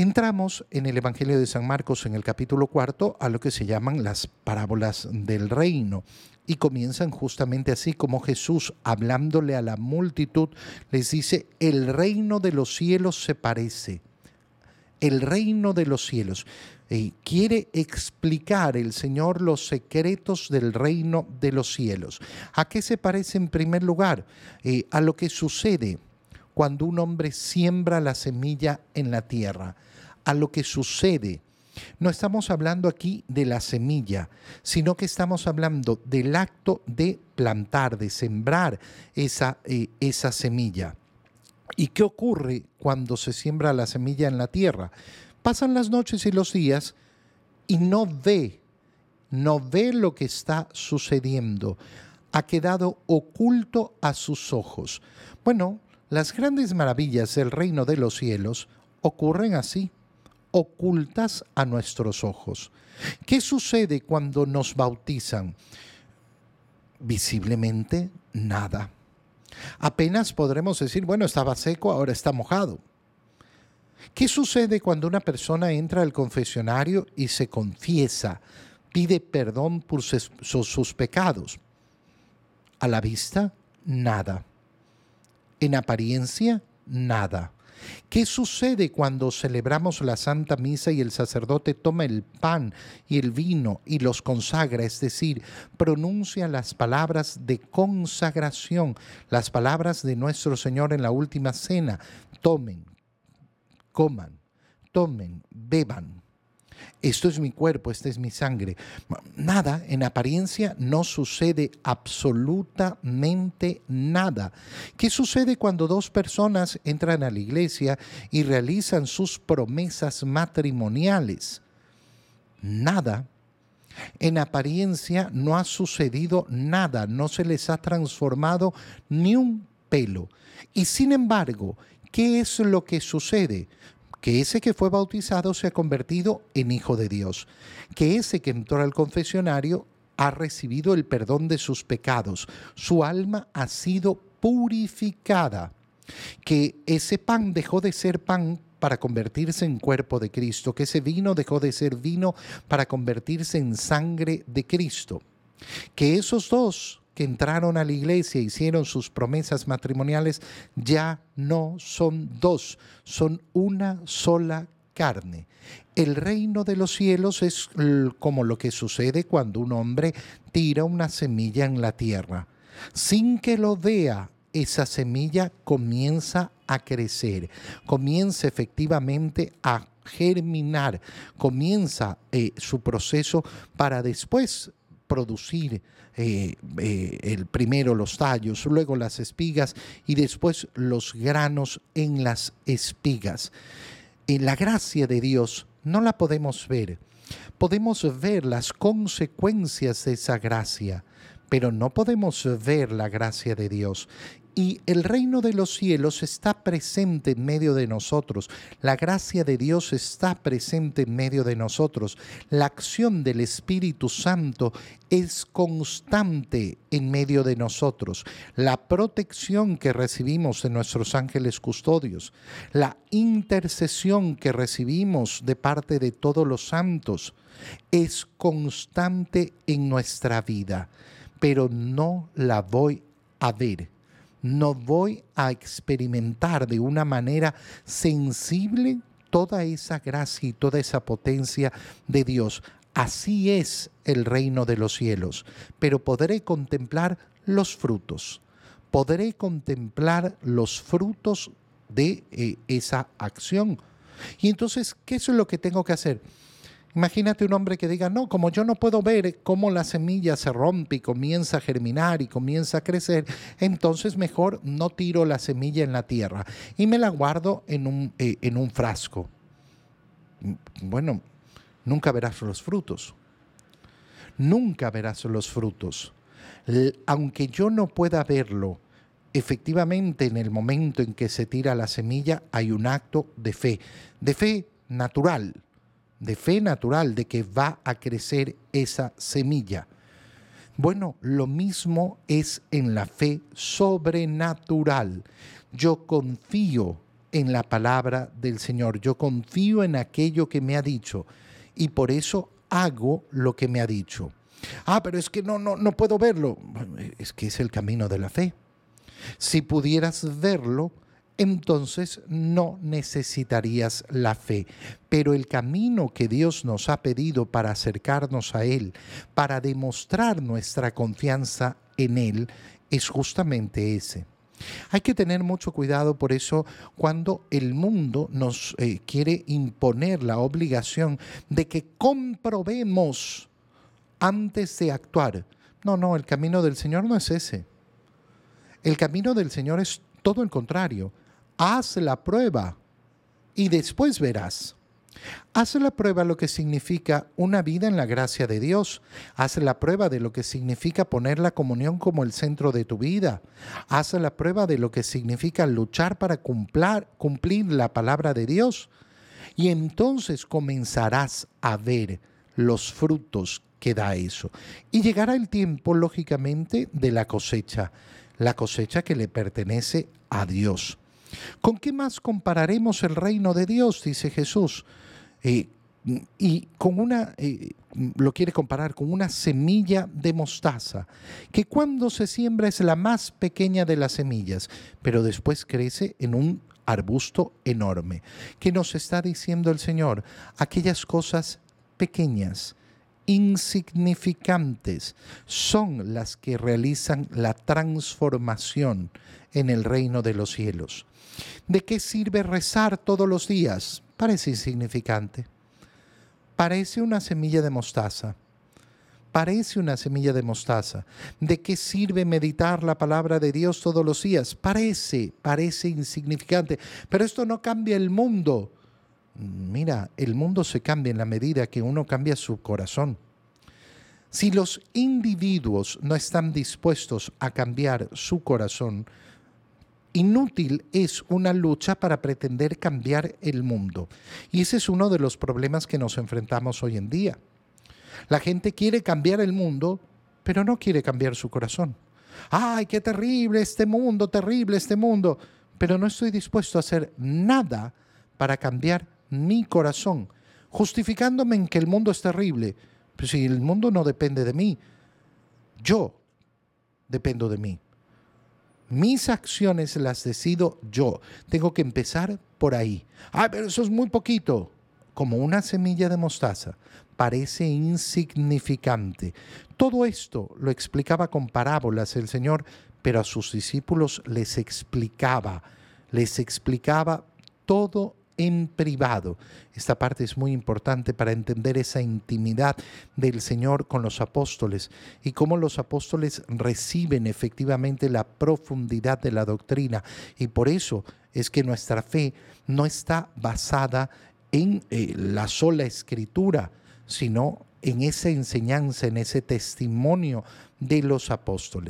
Entramos en el Evangelio de San Marcos en el capítulo cuarto a lo que se llaman las parábolas del reino y comienzan justamente así como Jesús hablándole a la multitud les dice, el reino de los cielos se parece, el reino de los cielos. y quiere explicar el Señor los secretos del reino de los cielos. ¿A qué se parece en primer lugar? Eh, a lo que sucede cuando un hombre siembra la semilla en la tierra, a lo que sucede. No estamos hablando aquí de la semilla, sino que estamos hablando del acto de plantar, de sembrar esa, eh, esa semilla. ¿Y qué ocurre cuando se siembra la semilla en la tierra? Pasan las noches y los días y no ve, no ve lo que está sucediendo. Ha quedado oculto a sus ojos. Bueno, las grandes maravillas del reino de los cielos ocurren así, ocultas a nuestros ojos. ¿Qué sucede cuando nos bautizan? Visiblemente nada. Apenas podremos decir, bueno, estaba seco, ahora está mojado. ¿Qué sucede cuando una persona entra al confesionario y se confiesa, pide perdón por sus, pecados? A la vista, nada. En apariencia, nada. ¿Qué sucede cuando celebramos la Santa Misa y el sacerdote toma el pan y el vino y los consagra, es decir, pronuncia las palabras de consagración, las palabras de nuestro Señor en la última cena? Tomen, coman, tomen, beban. Esto es mi cuerpo, esta es mi sangre. Nada, en apariencia no sucede absolutamente nada. ¿Qué sucede cuando dos personas entran a la iglesia y realizan sus promesas matrimoniales? Nada. En apariencia no ha sucedido nada, no se les ha transformado ni un pelo. Y sin embargo, ¿qué es lo que sucede? Que ese que fue bautizado se ha convertido en hijo de Dios, que ese que entró al confesionario ha recibido el perdón de sus pecados, su alma ha sido purificada, que ese pan dejó de ser pan para convertirse en cuerpo de Cristo, que ese vino dejó de ser vino para convertirse en sangre de Cristo, que esos dos entraron a la iglesia, hicieron sus promesas matrimoniales, ya no son dos, son una sola carne. El reino de los cielos es como lo que sucede cuando un hombre tira una semilla en la tierra. Sin que lo vea, esa semilla comienza a crecer, comienza efectivamente a germinar, comienza eh, su proceso para después producir eh, eh, el primero los tallos, luego las espigas y después los granos en las espigas. En la gracia de Dios no la podemos ver. Podemos ver las consecuencias de esa gracia, pero no podemos ver la gracia de Dios. Y el reino de los cielos está presente en medio de nosotros. La gracia de Dios está presente en medio de nosotros. La acción del Espíritu Santo es constante en medio de nosotros. La protección que recibimos de nuestros ángeles custodios. La intercesión que recibimos de parte de todos los santos es constante en nuestra vida. Pero no la voy a ver no voy a experimentar de una manera sensible toda esa gracia y toda esa potencia de Dios. Así es el reino de los cielos, pero podré contemplar los frutos, podré contemplar los frutos de eh, esa acción. Y entonces, ¿qué es lo que tengo que hacer? Imagínate un hombre que diga, no, como yo no puedo ver cómo la semilla se rompe y comienza a germinar y comienza a crecer, entonces mejor no tiro la semilla en la tierra y me la guardo en un, eh, en un frasco. Bueno, nunca verás los frutos. Nunca verás los frutos. Aunque yo no pueda verlo, efectivamente en el momento en que se tira la semilla hay un acto de fe, de fe natural de fe natural, de que va a crecer esa semilla. Bueno, lo mismo es en la fe sobrenatural. Yo confío en la palabra del Señor, yo confío en aquello que me ha dicho y por eso hago lo que me ha dicho. Ah, pero es que no, no, no puedo verlo. Es que es el camino de la fe. Si pudieras verlo, entonces no necesitarías la fe. Pero el camino que Dios nos ha pedido para acercarnos a Él, para demostrar nuestra confianza en Él, es justamente ese. Hay que tener mucho cuidado por eso cuando el mundo nos eh, quiere imponer la obligación de que comprobemos antes de actuar. No, no, el camino del Señor no es ese. El camino del Señor es todo el contrario. Haz la prueba y después verás. Haz la prueba lo que significa una vida en la gracia de Dios. Haz la prueba de lo que significa poner la comunión como el centro de tu vida. Haz la prueba de lo que significa luchar para cumplir, cumplir la palabra de Dios. Y entonces comenzarás a ver los frutos que da eso. Y llegará el tiempo, lógicamente, de la cosecha, la cosecha que le pertenece a Dios. ¿Con qué más compararemos el reino de Dios? Dice Jesús. Eh, y con una, eh, lo quiere comparar con una semilla de mostaza, que cuando se siembra es la más pequeña de las semillas, pero después crece en un arbusto enorme. ¿Qué nos está diciendo el Señor? Aquellas cosas pequeñas, insignificantes, son las que realizan la transformación en el reino de los cielos. ¿De qué sirve rezar todos los días? Parece insignificante. Parece una semilla de mostaza. Parece una semilla de mostaza. ¿De qué sirve meditar la palabra de Dios todos los días? Parece, parece insignificante. Pero esto no cambia el mundo. Mira, el mundo se cambia en la medida que uno cambia su corazón. Si los individuos no están dispuestos a cambiar su corazón, Inútil es una lucha para pretender cambiar el mundo. Y ese es uno de los problemas que nos enfrentamos hoy en día. La gente quiere cambiar el mundo, pero no quiere cambiar su corazón. ¡Ay, qué terrible este mundo, terrible este mundo! Pero no estoy dispuesto a hacer nada para cambiar mi corazón, justificándome en que el mundo es terrible. Pero si el mundo no depende de mí, yo dependo de mí. Mis acciones las decido yo. Tengo que empezar por ahí. Ah, pero eso es muy poquito. Como una semilla de mostaza. Parece insignificante. Todo esto lo explicaba con parábolas el Señor, pero a sus discípulos les explicaba, les explicaba todo en privado. Esta parte es muy importante para entender esa intimidad del Señor con los apóstoles y cómo los apóstoles reciben efectivamente la profundidad de la doctrina. Y por eso es que nuestra fe no está basada en eh, la sola escritura, sino en esa enseñanza, en ese testimonio de los apóstoles.